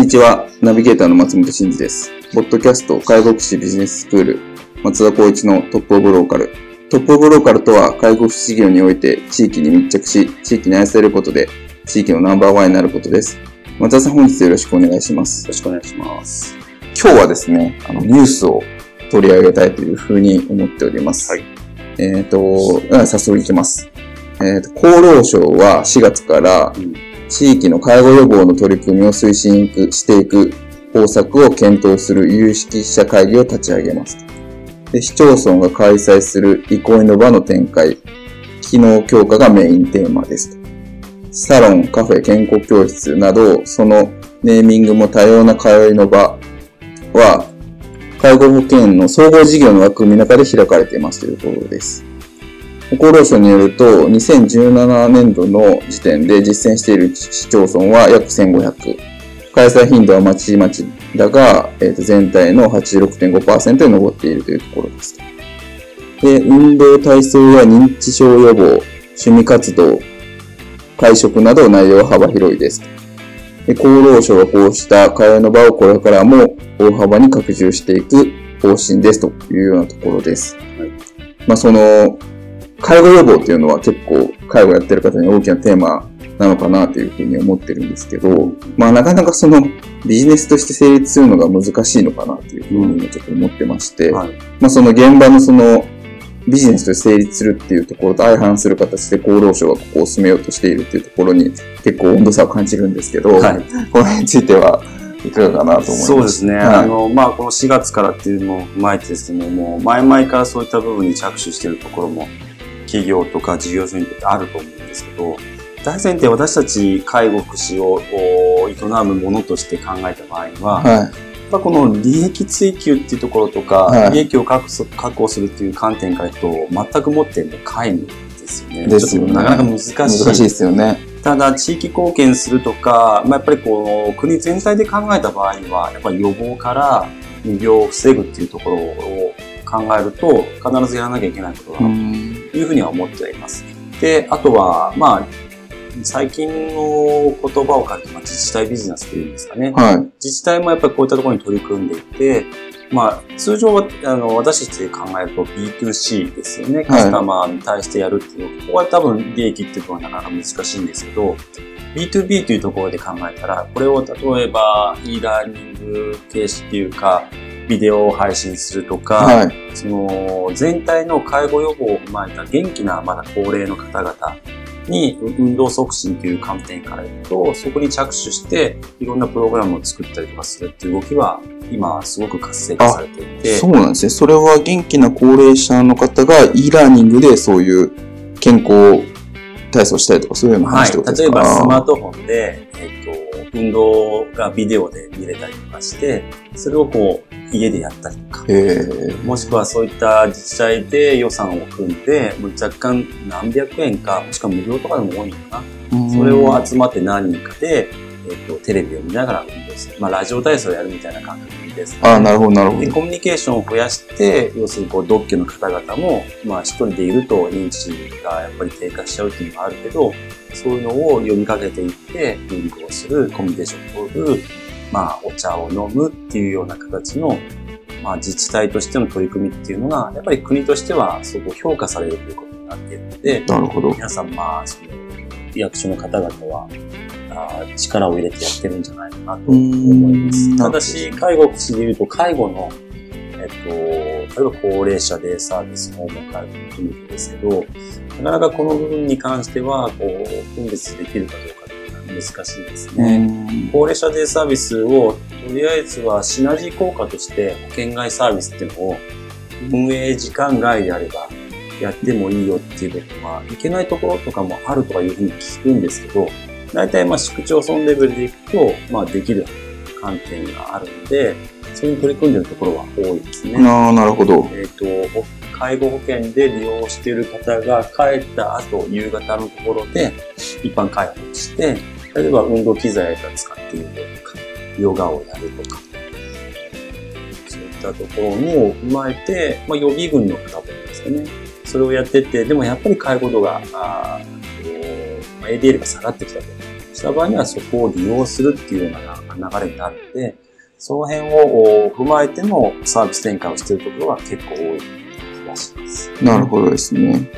んにちは。ナビゲーターの松本慎二です。ポッドキャスト介護福祉ビジネススクール、松田光一のトップオブローカル。トップオブローカルとは、介護福祉事業において地域に密着し、地域に愛されることで、地域のナンバーワンになることです。松田さん、本日よろしくお願いします。よろしくお願いします。今日はですね、あの、ニュースを取り上げたいというふうに思っております。はい。えっ、ー、と、早速いきます。えっ、ー、と、厚労省は4月から、地域の介護予防の取り組みを推進していく方策を検討する有識者会議を立ち上げます。で市町村が開催する憩いの場の展開、機能強化がメインテーマですサロン、カフェ、健康教室など、そのネーミングも多様な通いの場は、介護保険の総合事業の枠組みの中で開かれていますというところです。厚労省によると、2017年度の時点で実践している市町村は約1500。開催頻度はまちまちだが、えー、と全体の86.5%に上っているというところです。で、運動、体操や認知症予防、趣味活動、会食など内容は幅広いです。で厚労省はこうした会話の場をこれからも大幅に拡充していく方針ですというようなところです。はい、まあ、その、介護予防っていうのは結構介護やってる方に大きなテーマなのかなというふうに思ってるんですけど、まあなかなかそのビジネスとして成立するのが難しいのかなというふうにちょっと思ってまして、はい、まあその現場のそのビジネスとして成立するっていうところと相反する形で厚労省がここを進めようとしているっていうところに結構温度差を感じるんですけど、はい、この辺についてはいかがかなと思います。そうですね。はい、あの、まあ、この4月からっていうのを踏まえてですね、もう前々からそういった部分に着手しているところも企業とか事業所にとってあると思うんですけど、大前提私たち介護福祉を営むものとして考えた場合は、はい、この利益追求っていうところとか、はい、利益を確保するっていう観点からいくと全くもっても皆無ですよね。ですよね。なかなか難しい。難しいですよね。ただ地域貢献するとか、まあ、やっぱりこう国全体で考えた場合はやっぱり予防から未病を防ぐっていうところを考えると必ずやらなきゃいけないことだというふうには思っています。で、あとは、まあ、最近の言葉を借りて、まあ、自治体ビジネスというんですかね。はい、自治体もやっぱりこういったところに取り組んでいて、まあ、通常は、あの、私たちで考えると B2C ですよね。カスタマーに対してやるっていうの、ここは多分利益っていうのはなかなか難しいんですけど、B2B というところで考えたら、これを例えば e ラーニング形式っていうか、ビデオを配信するとか、はい、その全体の介護予防を踏まえた元気なまだ高齢の方々に運動促進という観点から言うと、そこに着手していろんなプログラムを作ったりとかするっていう動きは今すごく活性化されていて。そうなんですね。それは元気な高齢者の方が e ラーニングでそういう健康体操したりとかそういうような話ってことですか、はい、例えばスマートフォンで、えっ、と、運動がビデオで見れたりとかして、それをこう、家でやったりとか、もしくはそういった自治体で予算を組んで、もう若干何百円か、もしくは無料とかでも多いのかな。それを集まって何人かで、えっ、と、テレビを見ながら運動する。まあ、ラジオ体操をやるみたいな感覚です、ね。ああ、なるほど、なるほど。で、コミュニケーションを増やして、要するに、こう、独居の方々も、まあ、一人でいると認知がやっぱり低下しちゃうっていうのがあるけど、そういうのを呼びかけていって、運動する、コミュニケーションを取る、まあ、お茶を飲むっていうような形の、まあ、自治体としての取り組みっていうのが、やっぱり国としてはすごく評価されるということになっているので、なるほど。皆さん、まあ、その、役所の方々は、あ力を入れてやってるんじゃないかなと思います。ただし、介護福祉で言うと、介護の、えっと、例えば高齢者でサービス、訪問介護も含めてですけど、なかなかこの部分に関しては、こう、分別できるかどうか難しいですね。高齢者デイサービスを、とりあえずはシナジー効果として保険外サービスっていうのを運営時間外であればやってもいいよっていうことは、いけないところとかもあるとかいうふうに聞くんですけど、大体まあ市区町村レベルでいくと、まあできる観点があるので、それに取り組んでるところは多いですね。ああ、なるほど。えっ、と、介護保険で利用している方が帰った後、夕方のところで一般開放して、例えば運動機材を使っているとか、ヨガをやるとか、そういったところも踏まえて、まあ、予備軍の方もですよね。それをやってて、でもやっぱり介護度が、あまあ、ADL が下がってきたとした場合にはそこを利用するっていうような流れにあって、その辺を踏まえてのサービス展開をしているところは結構多い気がします。なるほどですね。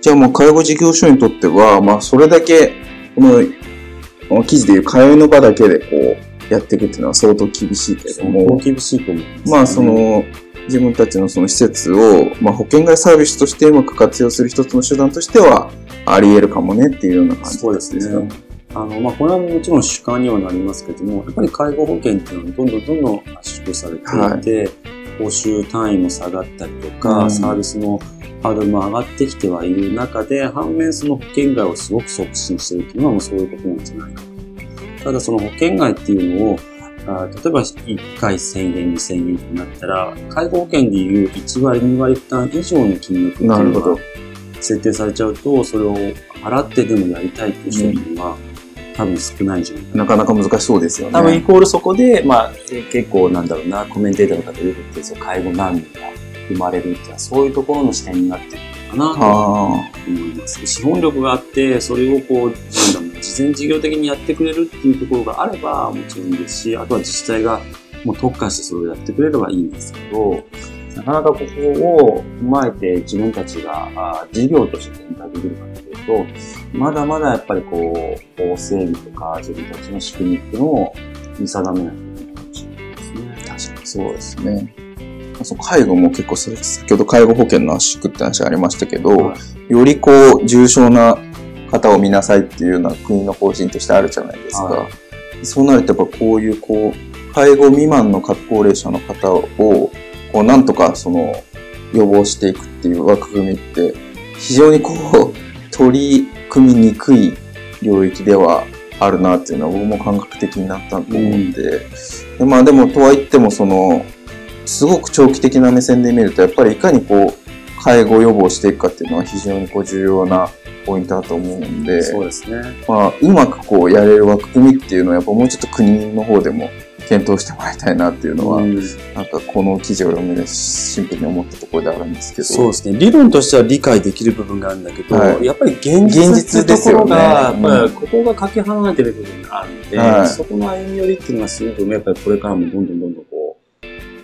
じゃあもう介護事業所にとっては、まあそれだけ、この、この記事でいう通いの場だけでこう、やっていくっていうのは相当厳しいけれども、厳しいと思います、まあそ、の、自分たちのその施設を、まあ、保険外サービスとしてうまく活用する一つの手段としては、あり得るかもねっていうような感じそうですね。あの、まあ、これはもちろん主観にはなりますけども、やっぱり介護保険っていうのはどんどんどんどん圧縮されていて、報酬単位も下がったりとか、うんサービスのハードルも上がってきてはいる中で、反面その保険外をすごく促進しているっていうのはもうそういうことなんじゃないかと。ただその保険外っていうのを、あ例えば1回1000円、2000円になったら、介護保険でいう1割、2割負担以上の金額っていうのが設定されちゃうと、それを払ってでもやりたいっていう人っていうのは、多分少ないんじゃないかな。なかなか難しそうですよね。多分イコールそこで、まあ、えー結構なんだろうな、コメンテーターの方よく言ってる介護難民が生まれるってそういうところの視点になってるのかなとあ思います。資本力があって、それをこう、なんだろうな、事前事業的にやってくれるっていうところがあれば、もちろんいいですし、あとは自治体がもう特化してそれをやってくれればいいんですけど、なかなかここを踏まえて自分たちがあ事業として展開できるかとまだまだやっぱりこう、法整備とか自分たちの仕組みっていうのを見定めないといけないかもしれないですね。あ、確かにそうですね。そう介護も結構先ほど介護保険の圧縮って話ありましたけど、はいよりこう、重症な方を見なさいっていうような国の方針としてあるじゃないですか。はそうなるとやっぱこういうこう、介護未満の高齢者の方を、こう、なんとかその、予防していくっていう枠組みって、非常にこう、取り組みにくい領域ではあるなっていうのは僕も感覚的になったと思って、でまあでもとは言ってもその、すごく長期的な目線で見ると、やっぱりいかにこう、介護予防していくかっていうのは非常にこう重要なポイントだと思うんで、そうですね。まあ、うまくこうやれる枠組みっていうのはやっぱもうちょっと国の方でも検討してもらいたいなっていうのは、うん。なんかこの記事を読んでシンプルに思ったところであるんですけど。そうですね。理論としては理解できる部分があるんだけど、はい。やっぱり現実っていうところが、やっぱりここがかけ離れてる部分があるので、はい。そこの歩み寄りっていうのはすごくやっぱりこれからもどんどんどんどんこ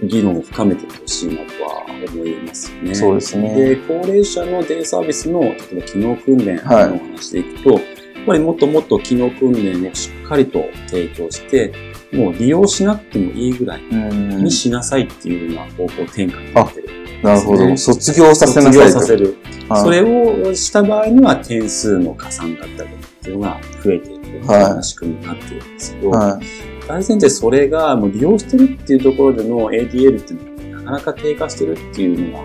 う、議論を深めていってほしいなとは思いますよね。そうですね。で、高齢者のデイサービスの、例えば機能訓練の話でいくと、やっぱりもっともっと機能訓練をしっかりと提供して、もう利用しなくてもいいぐらいうんにしなさいっていうような方向転換になってる。なるほど。卒業させなさいと。させる。はいそれをした場合には点数の加算だったりっていうのが増えていくような仕組みになってるんですけど、はい。大前提それがもう利用してるっていうところでの ADL っていうのがなかなか低下してるっていうのが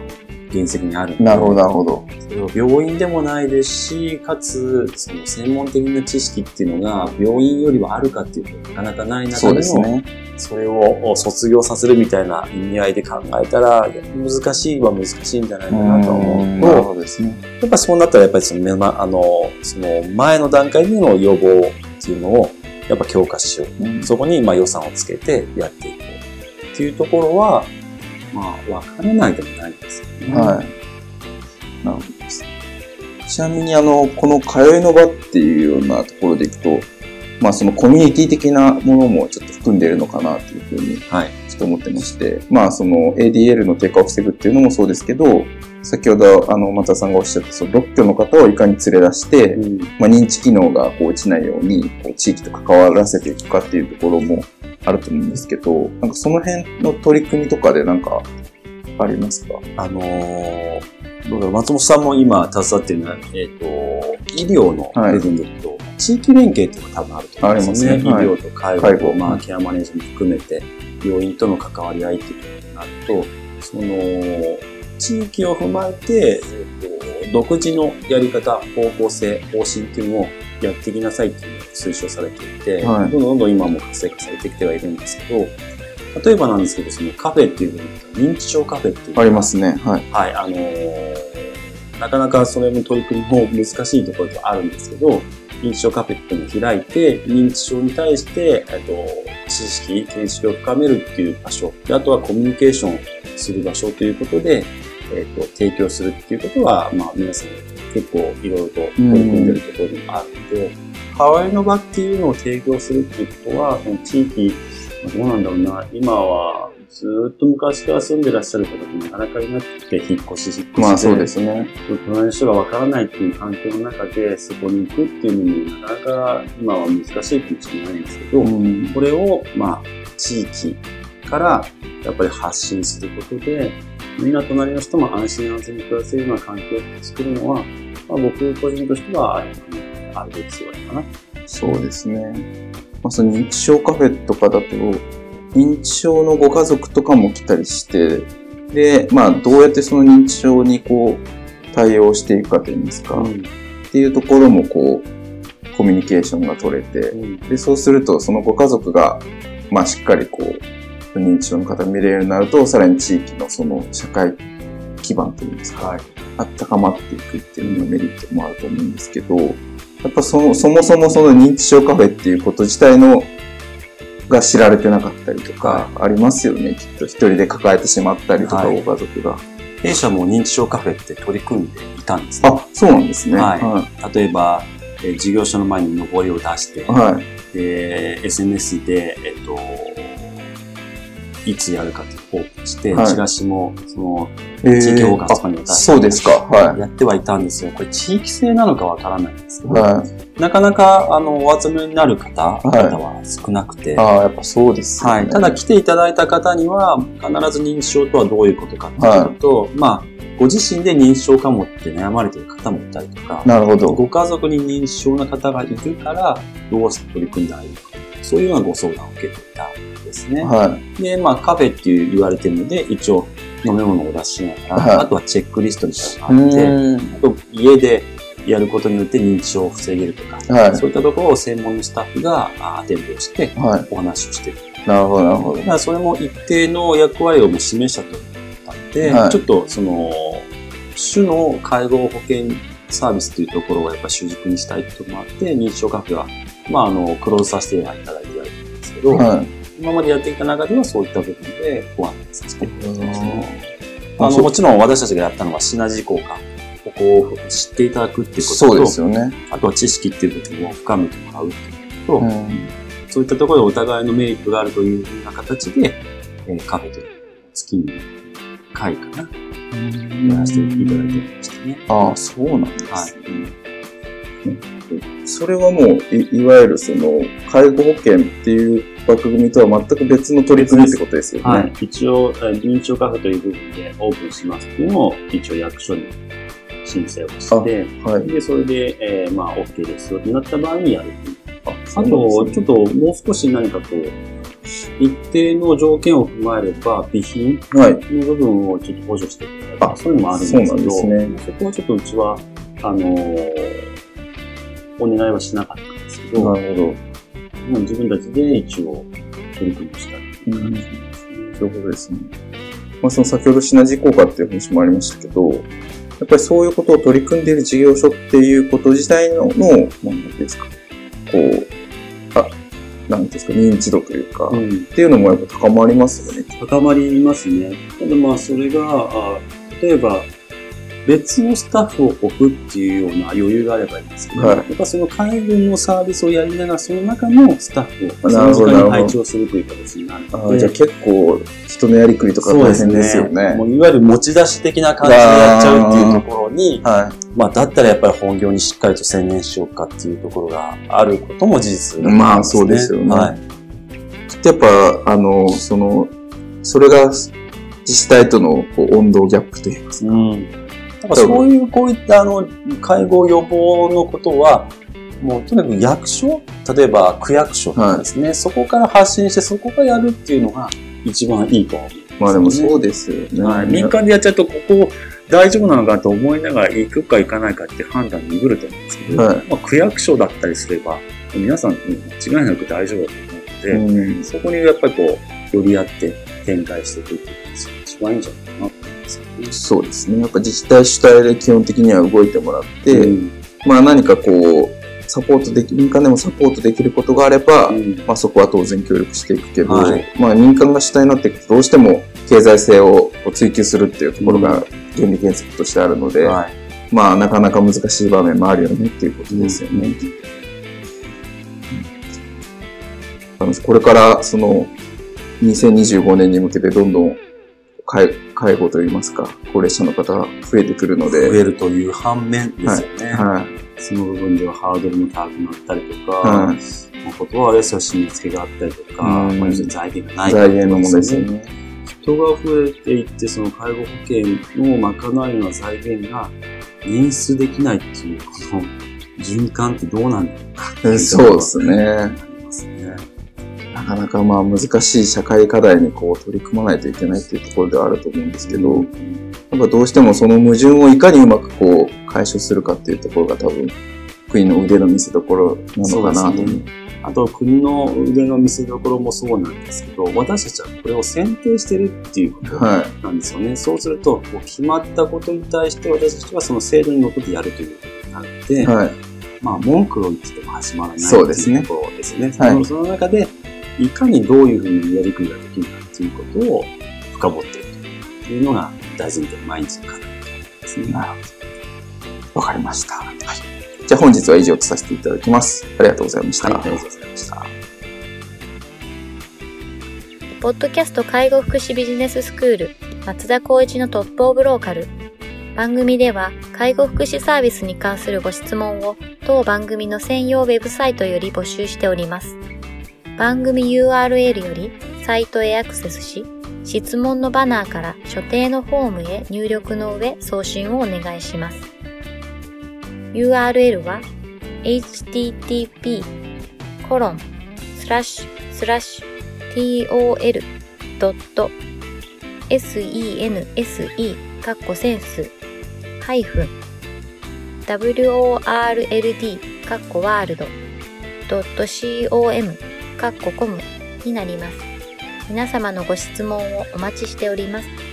原石にあるなるほど、なるほど。それを病院でもないですし、かつ、その専門的な知識っていうのが病院よりはあるかっていうとなかなかないそう中での、ですね。それを卒業させるみたいな意味合いで考えたら、難しいは難しいんじゃないかなと思うんうと、なるほどですね。やっぱそうなったらやっぱりその目ま、あの、その前の段階での予防っていうのをやっぱ強化しようんう。そこにまあ予算をつけてやっていこうっていうところは、まあ分からないでもないですよね。はい。なるほどです。ちなみに、あの、この通いの場っていうようなところでいくと、まあそのコミュニティ的なものもちょっと含んでいるのかなというふうに、はい。ちょっと思ってまして、まあその ADL の低下を防ぐっていうのもそうですけど、先ほどあの松田さんがおっしゃったその独居の方をいかに連れ出して、うん、まあ、認知機能がこう落ちないようにこう地域と関わらせていくかっていうところもあると思うんですけど、なんかその辺の取り組みとかでなんかありますか？あのー、松本さんも今携わっているのは、えっ、ー、と、医療の部分でいくと、はい、地域連携っていうのが多分あると思うんですね。ね医療と介護介護。まあ、ケアマネージャーも含めて、病院との関わり合いっていうことになると、その、地域を踏まえて、えーと、独自のやり方、方向性、方針っていうのをやっていきなさいっていうのが推奨されていて、はい、どんどんどんどん今も活性化されてきてはいるんですけど、例えばなんですけど、そのカフェっていう部分認知症カフェっていうありますね。はい。はい、あのー、なかなかそれの取り組みも難しいところではあるんですけど、認知症カフェっていうのを開いて、認知症に対して、えっと、知識、見識を深めるっていう場所、あとはコミュニケーションする場所ということで、えっ、ー、と、提供するっていうことは、まあ、皆さん結構いろいろと取り組んでるところでもあるので、代わりの場っていうのを提供するっていうことは、その地域、どうなんだろうな、今はずっと昔から住んでらっしゃる方ってなかなかいなくて、引っ越し、引っ越しで。まあそうですね。隣の人がわからないっていう環境の中で、そこに行くっていうのも、なかなか今は難しいっていうしかないんですけど、うん、これを、まあ、地域からやっぱり発信することで、みんな隣の人も安心安全に暮らせるような環境を作るのは、まあ、僕個人としてはあるある必要かな。そうですね。まあ、その認知症カフェとかだと、認知症のご家族とかも来たりして、で、まあ、どうやってその認知症にこう、対応していくかといいますか、うん、っていうところもこう、コミュニケーションが取れて、うん、で、そうするとそのご家族が、まあ、しっかりこう、認知症の方見れるようになると、さらに地域のその社会基盤というんですか、はい、あ高まっていくっていうのがメリットもあると思うんですけど、やっぱそのそもそもその認知症カフェっていうこと自体のが知られてなかったりとかありますよね、はい、きっと一人で抱えてしまったりとか、ご家族が。弊社も認知症カフェって取り組んでいたんですね。あ、そうなんですね。はい。はい、例えば、えー、事業所の前に上りを出して、はい、で、SNS で、えっと、いつやるかってオープンして、はい、チラシも、その、地域包括とかに渡して、そうですか。はい。やってはいたんですよ。これ地域性なのかわからないんですけど、はい、なかなか、あの、お集めになる方、方は少なくて、ああ、やっぱそうです、ね、はい。ただ来ていただいた方には、必ず認知症とはどういうことかっていうと、まあ、ご自身で認知症かもって悩まれている方もいたりとか、なるほど。ご家族に認知症の方がいるから、どうして取り組んだらいいのか、そういうようなご相談を受けていたですね。はい。で、まあカフェっていう言われてるので、一応飲み物を出しながら、はい、あとはチェックリストみたいなのがあって、あと家でやることによって認知症を防げるとか、はい、そういったところを専門のスタッフがアテンドをしてお話をしてる。なるほど、なるほど。だからそれも一定の役割をも示したとったんで、はい、ちょっとその、種の介護保険サービスというところをやっぱ主軸にしたいということもあって、認知症カフェは、まあ、あの、クローズさせていただいてやるんですけど、はい、今までやってきた中ではそういった部分でご案内させていただきましたね。あの、もちろん私たちがやったのはシナジー効果。ここを知っていただくっていうことと、そうですよね。あとは知識っていう部分を深めてもらうっていうことと、うん、そういったところでお互いのメリットがあるというふうな形で、えー、カフェという月に回かな、やらせていただいてましたね。ああ、そうなんですね。はい、それはもうい、いわゆるその、介護保険っていう枠組みとは全く別の取り組みってことですよね。はい。一応、認知症カフェという部分でオープンしますっていうのを、一応役所に申請をして、はい、で、それで、えー、まあ、OK ですよってなった場合にやるああと、ちょっともう少し何かこう、一定の条件を踏まえれば、備品の部分をちょっと補助してくれば、はい、そういうのもあるんですけど、そね、そこはちょっとうちは、あのー、お願いはしなかったんですけど、なるほど。もう自分たちで一応取り組みしたっていう感じですね。そういうことですね。まあ、その先ほどシナジー効果っていう話もありましたけど、やっぱりそういうことを取り組んでいる事業所っていうこと自体の、の、なんですか、こう、あ、なんですか、認知度というか、うん、っていうのもやっぱ高まりますよね。高まりますね。ただまあそれが、あ例えば、別のスタッフを置くっていうような余裕があればいいんですけど、はい。やっぱその海軍のサービスをやりながら、その中のスタッフをそなるほどの時間に配置をするという形になるあので、ーじゃあ結構人のやりくりとか大変ですよね。もういわゆる持ち出し的な感じでやっちゃうっていうところに、はまあ、だったらやっぱり本業にしっかりと専念しようかっていうところがあることも事実だと思いまあそうですよね。はい。やっぱ、あの、その、それが自治体とのこう温度ギャップというか、うん。だからそういう、こういった、あの、介護予防のことは、もうとにかく役所、例えば区役所とかですね、そこから発信して、そこがやるっていうのが一番いいと思う。まあでもそうですよね。はい、民間でやっちゃうと、ここ大丈夫なのかと思いながら行くか行かないかって判断に鈍ると思うんですけど、はい。まあ、区役所だったりすれば、皆さん間違いなく大丈夫だと思うので、うん。そこにやっぱりこう、寄り合って展開していくっていうのが一番いいんじゃないかなと思いますよね。そうですね。やっぱ自治体主体で基本的には動いてもらって、うんまあ何かこう、サポートでき、民間でもサポートできることがあれば、うんまあそこは当然協力していくけど、はいまあ民間が主体になっていくとどうしても経済性を追求するっていうところが原理原則としてあるので、はい。まあなかなか難しい場面もあるよねっていうことですよね。あのこれからその2025年に向けてどんどん介介護といいますか、高齢者の方が増えてくるので、増えるという反面ですよね。はい。その部分ではハードルも高くなったりとか、はいまあ、ことはあれですよ、締め付けがあったりとか、うんまあ、財源がない財源の問題ですよね。人が増えていって、その介護保険の賄うような財源が捻出できないっていう、この循環ってどうなんだろうかっていそうですね。なかなかまあ難しい社会課題にこう取り組まないといけないっていうところではあると思うんですけど、うんやっぱどうしてもその矛盾をいかにうまくこう解消するかっていうところが多分、国の腕の見せ所なのかなと思う。そうですあと、国の腕の見せ所もそうなんですけど、私たちはこれを選定してるっていうことはなんですよね。そうすると、決まったことに対して私たちはその制度にのってやるということになって、い。はい。まあ、文句を言ってても始まらないそうですねっていうところですね。はいそのその中で、いかにどういうふうにやりくりができるかっていうことを深掘っていくというのが大前提の毎日の課題ですね。なるほど。わかりました。はい。じゃあ本日は以上とさせていただきます。ありがとうございました。はい、ありがとうございました。ポッドキャスト介護福祉ビジネススクール松田光一のトップオブローカル番組では介護福祉サービスに関するご質問を当番組の専用ウェブサイトより募集しております番組 URL よりサイトへアクセスし質問のバナーから所定のフォームへ入力の上送信をお願いします。URL は http コロンスラッシュスラッシュ tol.sense かっこセンスハイフン world かっこワールド .com かっこコムになります。皆様のご質問をお待ちしております。